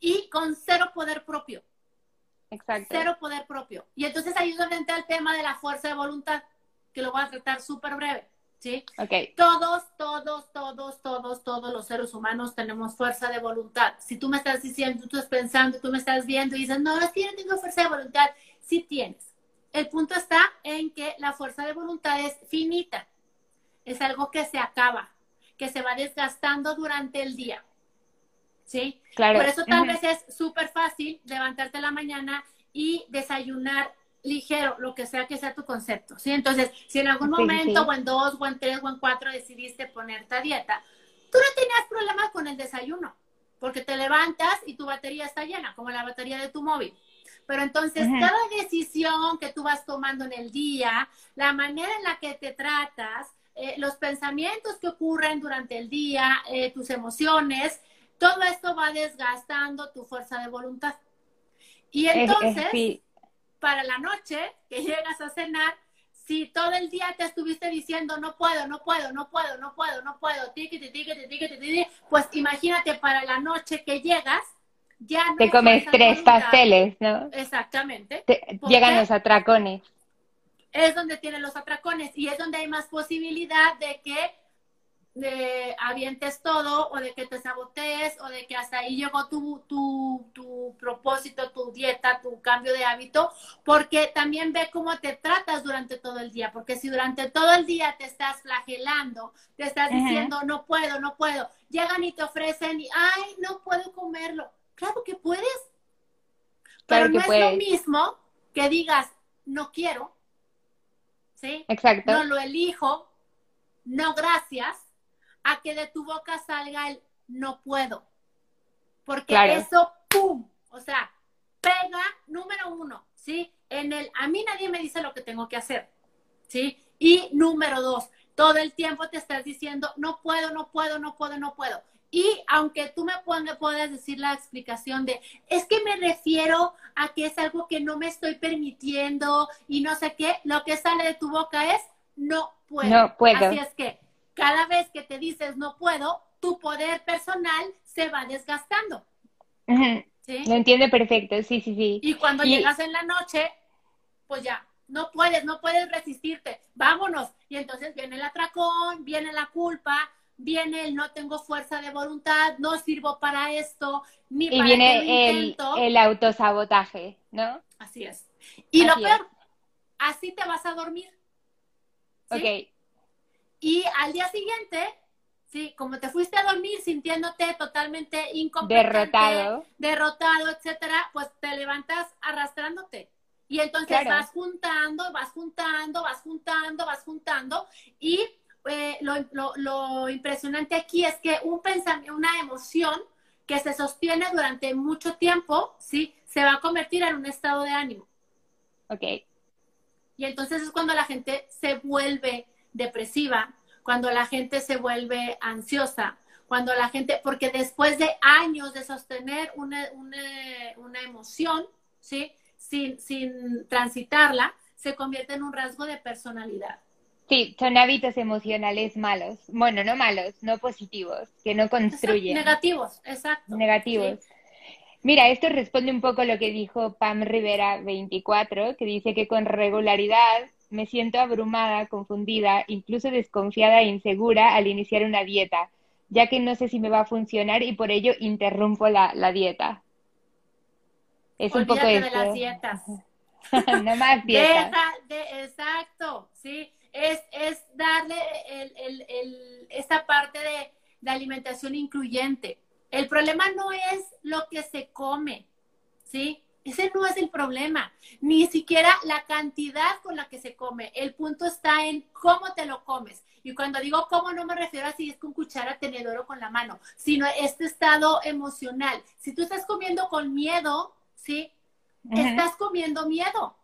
y con cero poder propio. Exacto. Cero poder propio. Y entonces ahí es donde entra el tema de la fuerza de voluntad, que lo voy a tratar súper breve. ¿Sí? Okay. Todos, todos, todos, todos, todos los seres humanos tenemos fuerza de voluntad. Si tú me estás diciendo, tú estás pensando, tú me estás viendo y dices, no, es que yo no tengo fuerza de voluntad, sí tienes. El punto está en que la fuerza de voluntad es finita. Es algo que se acaba, que se va desgastando durante el día. ¿sí? Claro. Por eso tal vez es súper fácil levantarte la mañana y desayunar ligero, lo que sea que sea tu concepto, ¿sí? Entonces, si en algún momento, o en dos, o en tres, o en cuatro decidiste ponerte a dieta, tú no tenías problemas con el desayuno, porque te levantas y tu batería está llena, como la batería de tu móvil. Pero entonces, cada decisión que tú vas tomando en el día, la manera en la que te tratas, eh, los pensamientos que ocurren durante el día, eh, tus emociones, todo esto va desgastando tu fuerza de voluntad. Y entonces, para la noche que llegas a cenar, si todo el día te estuviste diciendo no puedo, no puedo, no puedo, no puedo, no puedo, pues imagínate para la noche que llegas, ya no te comes tres pasteles, ¿no? Exactamente. llegan los atracones. Es donde tienen los atracones y es donde hay más posibilidad de que de avientes todo o de que te sabotees o de que hasta ahí llegó tu, tu, tu, propósito, tu dieta, tu cambio de hábito, porque también ve cómo te tratas durante todo el día, porque si durante todo el día te estás flagelando, te estás diciendo no puedo, no puedo, llegan y te ofrecen y ay, no puedo comerlo. Claro que puedes, pero no es lo mismo que digas no quiero, ¿sí? Exacto. No lo elijo, no gracias a que de tu boca salga el no puedo. Porque eso, ¡pum! O sea, pega, número uno, ¿sí? En el, a mí nadie me dice lo que tengo que hacer, ¿sí? Y número dos, todo el tiempo te estás diciendo, no puedo, no puedo, no puedo, no puedo. Y aunque tú me puedas decir la explicación de, es que me refiero a que es algo que no me estoy permitiendo y no sé qué, lo que sale de tu boca es, no puedo. No puedo. Así es que cada vez que te dices no puedo, tu poder personal se va desgastando. ¿Sí? Lo entiende perfecto, sí, sí, sí. Y cuando llegas en la noche, pues ya, no puedes, no puedes resistirte, vámonos. Y entonces viene el atracón, viene la culpa, viene el no tengo fuerza de voluntad, no sirvo para esto, ni y viene el, el, autosabotaje, ¿no? Así es. Y lo peor, así te vas a dormir. Ok. Y al día siguiente, sí, como te fuiste a dormir sintiéndote totalmente incompetente, derrotado, derrotado, etcétera, pues te levantas arrastrándote. Y entonces vas juntando, vas juntando, vas juntando, vas juntando. Y eh, lo, lo, impresionante aquí es que un pensamiento, una emoción que se sostiene durante mucho tiempo, ¿sí? Se va a convertir en un estado de ánimo. Ok. Y entonces es cuando la gente se vuelve depresiva, cuando la gente se vuelve ansiosa, cuando la gente, porque después de años de sostener una, una, emoción, ¿sí? Sin, sin transitarla, se convierte en un rasgo de personalidad. Sí, son hábitos emocionales malos. Bueno, no malos, no positivos, que no construyen. negativos, exacto. Negativos. Mira, esto responde un poco a lo que dijo Pam Rivera 24, que dice que con regularidad me siento abrumada, confundida, incluso desconfiada e insegura al iniciar una dieta, ya que no sé si me va a funcionar y por ello interrumpo la, dieta. Es un poco esto. de las dietas. no más dietas. de, exacto, sí. Es, es darle el, el, el, esta parte de, de alimentación incluyente. El problema no es lo que se come, ¿sí? Ese no es el problema, ni siquiera la cantidad con la que se come. El punto está en cómo te lo comes. Y cuando digo cómo, no me refiero a si es con cuchara, tenedor o con la mano, sino este estado emocional. Si tú estás comiendo con miedo, ¿sí? Estás comiendo miedo.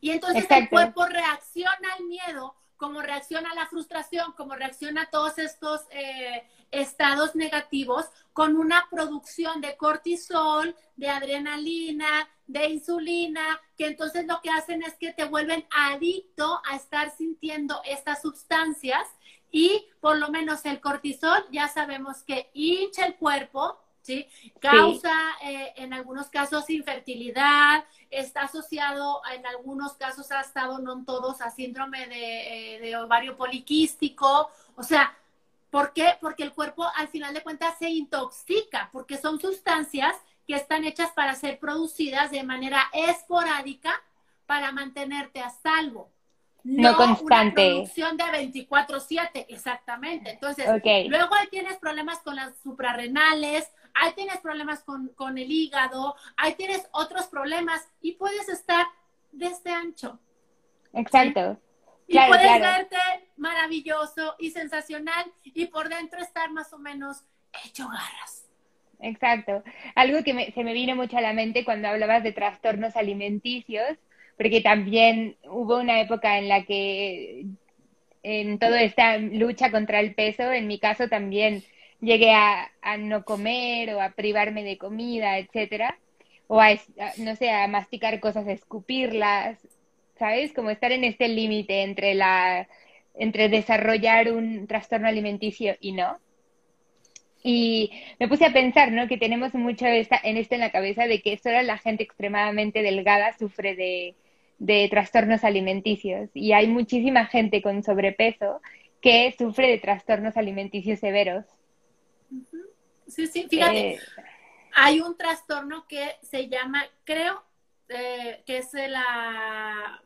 Y entonces el cuerpo reacciona al miedo como reacciona a la frustración, como reacciona a todos estos eh, estados negativos con una producción de cortisol, de adrenalina, de insulina, que entonces lo que hacen es que te vuelven adicto a estar sintiendo estas sustancias y por lo menos el cortisol ya sabemos que hincha el cuerpo, ¿sí? Causa eh, en algunos casos infertilidad, está asociado en algunos casos, ha estado, no en todos, a síndrome de, eh, de ovario poliquístico. O sea, ¿por qué? Porque el cuerpo al final de cuentas se intoxica, porque son sustancias que están hechas para ser producidas de manera esporádica para mantenerte a salvo. No, constante. Una producción de 24/7, exactamente. Entonces, luego ahí tienes problemas con las suprarrenales, ahí tienes problemas con, con el hígado, ahí tienes otros problemas y puedes estar de este ancho. Exacto. Y puedes verte maravilloso y sensacional y por dentro estar más o menos hecho garras. Exacto. Algo que se me vino mucho a la mente cuando hablabas de trastornos alimenticios, porque también hubo una época en la que en toda esta lucha contra el peso, en mi caso también llegué a, no comer o a privarme de comida, etcétera, o a, no sé, a masticar cosas, a escupirlas, ¿sabes? Como estar en este límite entre la entre desarrollar un trastorno alimenticio y no. Y me puse a pensar, ¿no? Que tenemos mucho esta, en esto en la cabeza de que solo la gente extremadamente delgada sufre de, de trastornos alimenticios. Y hay muchísima gente con sobrepeso que sufre de trastornos alimenticios severos. Sí, sí, fíjate. Eh, hay un trastorno que se llama, creo, eh, que es la,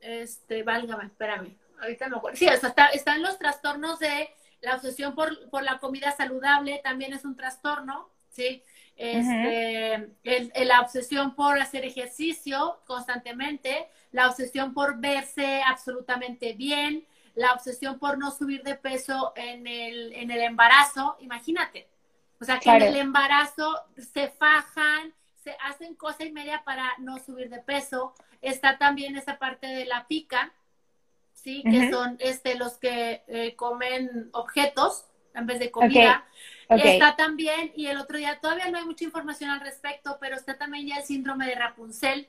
este, válgame, espérame, ahorita no acuerdo. Sí, está, están los trastornos de la obsesión por, la comida saludable, también es un trastorno, ¿sí? Este, la obsesión por hacer ejercicio constantemente, la obsesión por verse absolutamente bien, la obsesión por no subir de peso en el, en el embarazo, imagínate. O sea, que en el embarazo se fajan, se hacen cosa y media para no subir de peso. Está también esa parte de la pica, ¿sí? Que son este, los que eh, comen objetos en vez de comida. Está también, y el otro día todavía no hay mucha información al respecto, pero está también ya el síndrome de Rapunzel,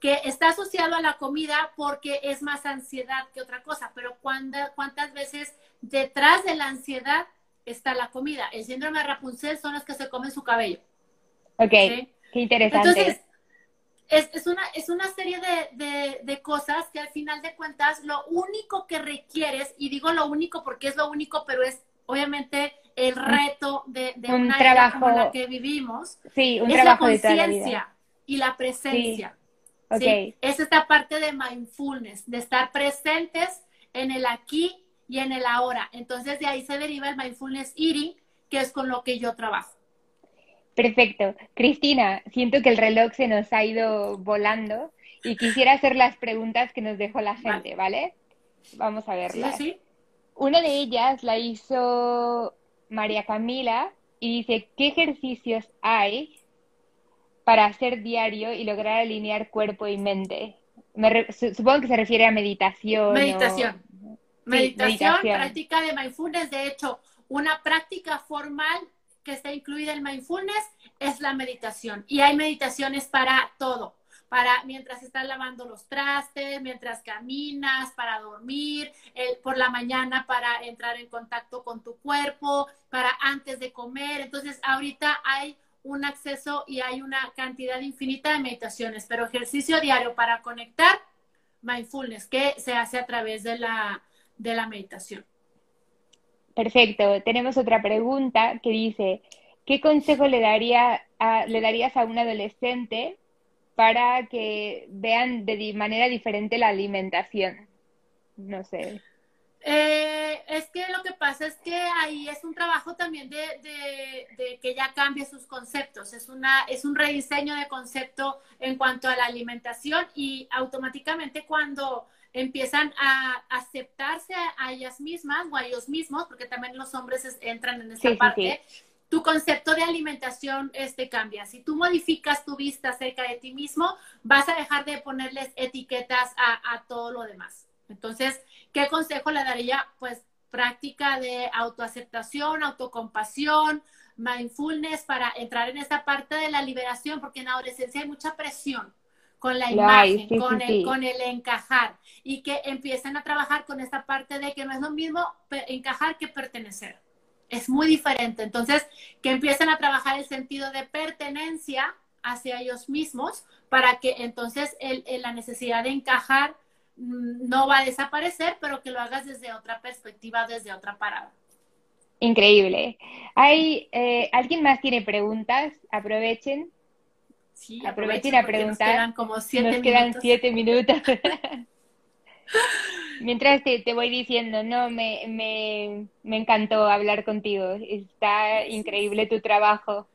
que está asociado a la comida porque es más ansiedad que otra cosa, pero ¿cuántas veces detrás de la ansiedad está la comida? El síndrome de Rapunzel son los que se comen su cabello. Ok, qué interesante. Entonces, es, una, es una serie de, cosas que al final de cuentas lo único que requieres, y digo lo único porque es lo único, pero es obviamente el reto de, una trabajo, como la que vivimos, sí, un es trabajo la conciencia y la presencia. ¿sí? Es esta parte de mindfulness, de estar presentes en el aquí y en el ahora. Entonces de ahí se deriva el mindfulness eating, que es con lo que yo trabajo. Perfecto. Cristina, siento que el reloj se nos ha ido volando y quisiera hacer las preguntas que nos dejó la gente, ¿vale? Vamos a verlas. Sí, sí. Una de ellas la hizo María Camila y dice, ¿qué ejercicios hay para hacer diario y lograr alinear cuerpo y mente? supongo que se refiere a meditación. Meditación. meditación, práctica de mindfulness. De hecho, una práctica formal que está incluida en mindfulness es la meditación. Y hay meditaciones para todo. Para mientras estás lavando los trastes, mientras caminas, para dormir, por la mañana para entrar en contacto con tu cuerpo, para antes de comer. Entonces, ahorita hay un acceso y hay una cantidad infinita de meditaciones, pero ejercicio diario para conectar, mindfulness, que se hace a través de la, de la meditación. Perfecto. Tenemos otra pregunta que dice, ¿qué consejo le, daría le darías a un adolescente para que vean de manera diferente la alimentación? No sé. Eh, es que lo que pasa es que ahí es un trabajo también de, que ya cambie sus conceptos. Es, una, es un rediseño de concepto en cuanto a la alimentación y automáticamente cuando empiezan a aceptarse a, ellas mismas o a ellos mismos, porque también los hombres entran en esa parte, tu concepto de alimentación este, cambia. Si tú modificas tu vista acerca de ti mismo, vas a dejar de ponerles etiquetas a, a todo lo demás. Entonces, ¿qué consejo le daría? Pues práctica de autoaceptación, autocompasión, mindfulness para entrar en esa parte de la liberación, porque en la adolescencia hay mucha presión con la imagen, con, el, con el encajar y que empiecen a trabajar con esta parte de que no es lo mismo encajar que pertenecer. Es muy diferente. Entonces, que empiecen a trabajar el sentido de pertenencia hacia ellos mismos para que entonces el, la necesidad de encajar mm, no va a desaparecer, pero que lo hagas desde otra perspectiva, desde otra parada. Increíble. ¿Hay, eh, ¿Alguien más tiene preguntas? Aprovechen. Sí, aprovechen a preguntar. Nos quedan como siete nos quedan siete minutos. Mientras te, te, voy diciendo, no, me, me, me encantó hablar contigo. Está increíble tu trabajo.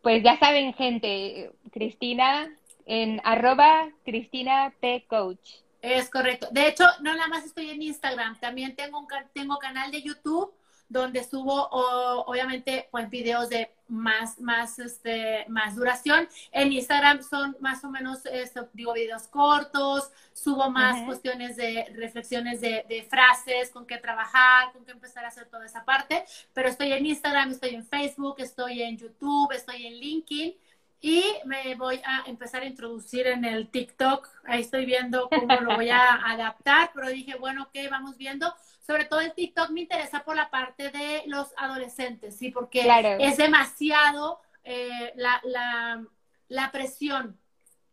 Pues ya saben, gente, Cristina en arroba Cristina P. Coach. Es correcto. De hecho, no nada más estoy en Instagram, también tengo un tengo canal de YouTube donde subo obviamente pues videos de más más este más duración en Instagram son más o menos esto, digo videos cortos subo más cuestiones de reflexiones de, de, frases con qué trabajar con qué empezar a hacer toda esa parte pero estoy en Instagram estoy en Facebook estoy en YouTube estoy en LinkedIn y me voy a empezar a introducir en el TikTok. Ahí estoy viendo cómo lo voy a adaptar, pero dije, bueno, ok, vamos viendo. Sobre todo el TikTok me interesa por la parte de los adolescentes, ¿sí? Porque es demasiado eh, la, la, la, presión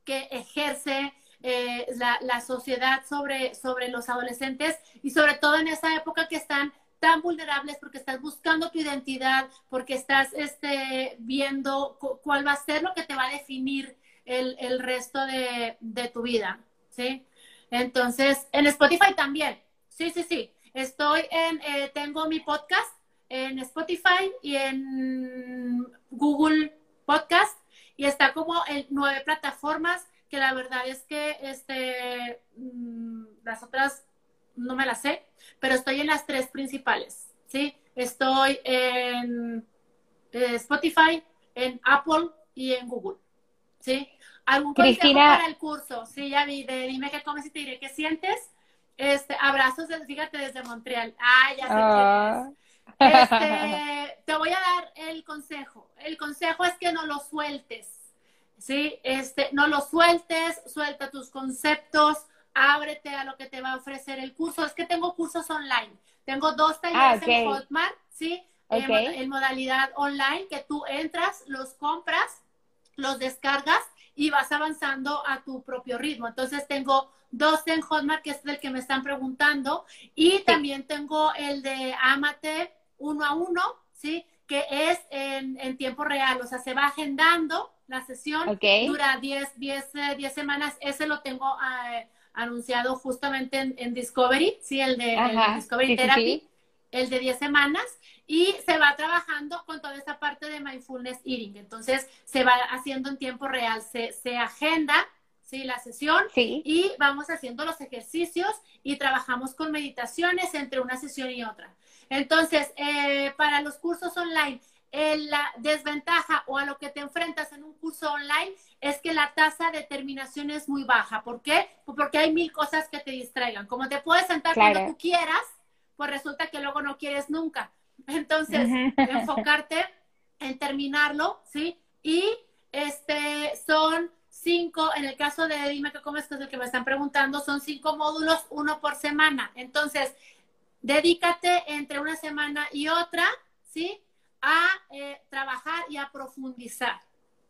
que ejerce eh, la, la, sociedad sobre, sobre los adolescentes y sobre todo en esa época que están tan vulnerables porque estás buscando tu identidad, porque estás este, viendo cuál va a ser lo que te va a definir el, el resto de, de, tu vida, ¿sí? Entonces, en Spotify también, sí, sí, sí, estoy en, eh, tengo mi podcast en Spotify y en Google Podcast y está como en nueve plataformas que la verdad es que este, mm, las otras no me las sé, pero estoy en las tres principales, ¿sí? Estoy en eh, Spotify, en Apple y en Google, ¿sí? ¿Algún consejo para el curso? Sí, ya vi, de dime qué comes y te diré qué sientes. Este, abrazos, fíjate, desde Montreal. Ah, ya sé ah. Este, te voy a dar el consejo. El consejo es que no lo sueltes, ¿sí? Este, no lo sueltes, suelta tus conceptos, ábrete a lo que te va a ofrecer el curso. Es que tengo cursos online. Tengo dos talleres ah, en Hotmart, ¿sí? En, modalidad online, que tú entras, los compras, los descargas y vas avanzando a tu propio ritmo. Entonces tengo dos en Hotmart, que es el que me están preguntando, y también tengo el de Amate uno a uno, ¿sí? Que es en, tiempo real, o sea, se va agendando la sesión, dura 10, 10, 10 semanas, ese lo tengo... Uh, anunciado justamente en, Discovery, sí, el de Discovery Therapy, el de 10 semanas, y se va trabajando con toda esa parte de mindfulness eating. Entonces, se va haciendo en tiempo real, se, se agenda ¿sí? la sesión y vamos haciendo los ejercicios y trabajamos con meditaciones entre una sesión y otra. Entonces, eh, para los cursos online, la desventaja o a lo que te enfrentas en un curso online es que la tasa de terminación es muy baja. ¿Por qué? Porque hay mil cosas que te distraigan. Como te puedes sentar cuando tú quieras, pues resulta que luego no quieres nunca. Entonces, enfocarte en terminarlo, ¿sí? Y este son cinco, en el caso de Dime qué comes, que es el que me están preguntando, son cinco módulos, uno por semana. Entonces, dedícate entre una semana y otra, ¿sí? a eh, trabajar y a profundizar,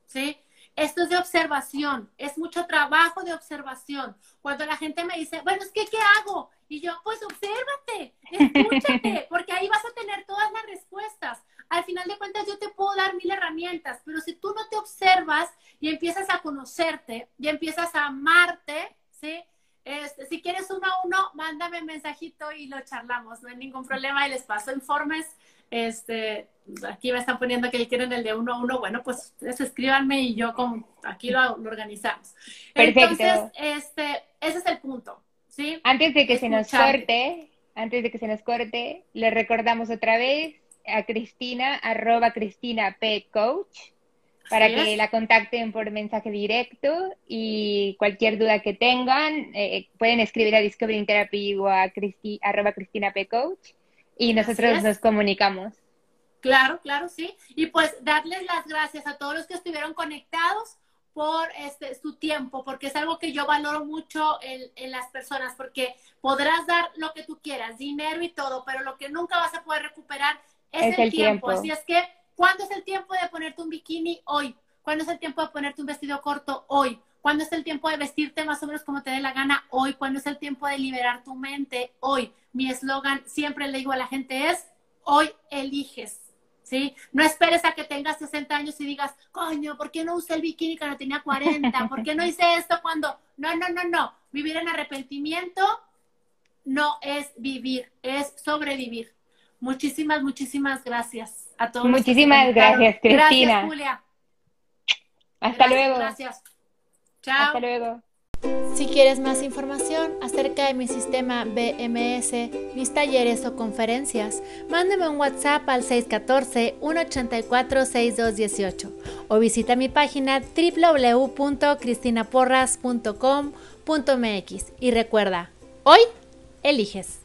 ¿sí? Esto es de observación, es mucho trabajo de observación. Cuando la gente me dice, bueno, es que, ¿qué hago? Y yo, pues obsérvate, escúchate, porque ahí vas a tener todas las respuestas. Al final de cuentas, yo te puedo dar mil herramientas, pero si tú no te observas y empiezas a conocerte y empiezas a amarte, ¿sí? Este, si quieres uno a uno, mándame un mensajito y lo charlamos, no hay ningún problema y les paso informes este, aquí me están poniendo que quieren el de uno a uno, bueno, pues escríbanme y yo con, aquí lo, organizamos. Entonces, este, ese es el punto, ¿sí? Antes de que se nos corte, antes de que se nos corte, le recordamos otra vez a Cristina, arroba Cristina P. Coach, para que la contacten por mensaje directo y cualquier duda que tengan, eh, pueden escribir a Discovery Therapy o a Cristi, arroba Cristina P. Coach y nosotros nos comunicamos. Claro, claro, sí. Y pues darles las gracias a todos los que estuvieron conectados por este, su tiempo, porque es algo que yo valoro mucho en, en, las personas, porque podrás dar lo que tú quieras, dinero y todo, pero lo que nunca vas a poder recuperar es, el, tiempo. Así es que, ¿cuándo es el tiempo de ponerte un bikini? Hoy. ¿Cuándo es el tiempo de ponerte un vestido corto? Hoy. ¿Cuándo es el tiempo de vestirte más o menos como te dé la gana? Hoy. ¿Cuándo es el tiempo de liberar tu mente? Hoy. Mi eslogan, siempre le digo a la gente es, hoy eliges. ¿Sí? No esperes a que tengas 60 años y digas, coño, ¿por qué no usé el bikini cuando tenía 40? ¿Por qué no hice esto cuando? No, no, no, no. Vivir en arrepentimiento no es vivir, es sobrevivir. Muchísimas, muchísimas gracias a todos. Muchísimas gracias, Cristina. Gracias, Julia. Hasta luego. Gracias. Chao. Hasta luego. Si quieres más información acerca de mi sistema BMS, mis talleres o conferencias, mándame un WhatsApp al 614-184-6218 o visita mi página www.cristinaporras.com.mx y recuerda, hoy eliges.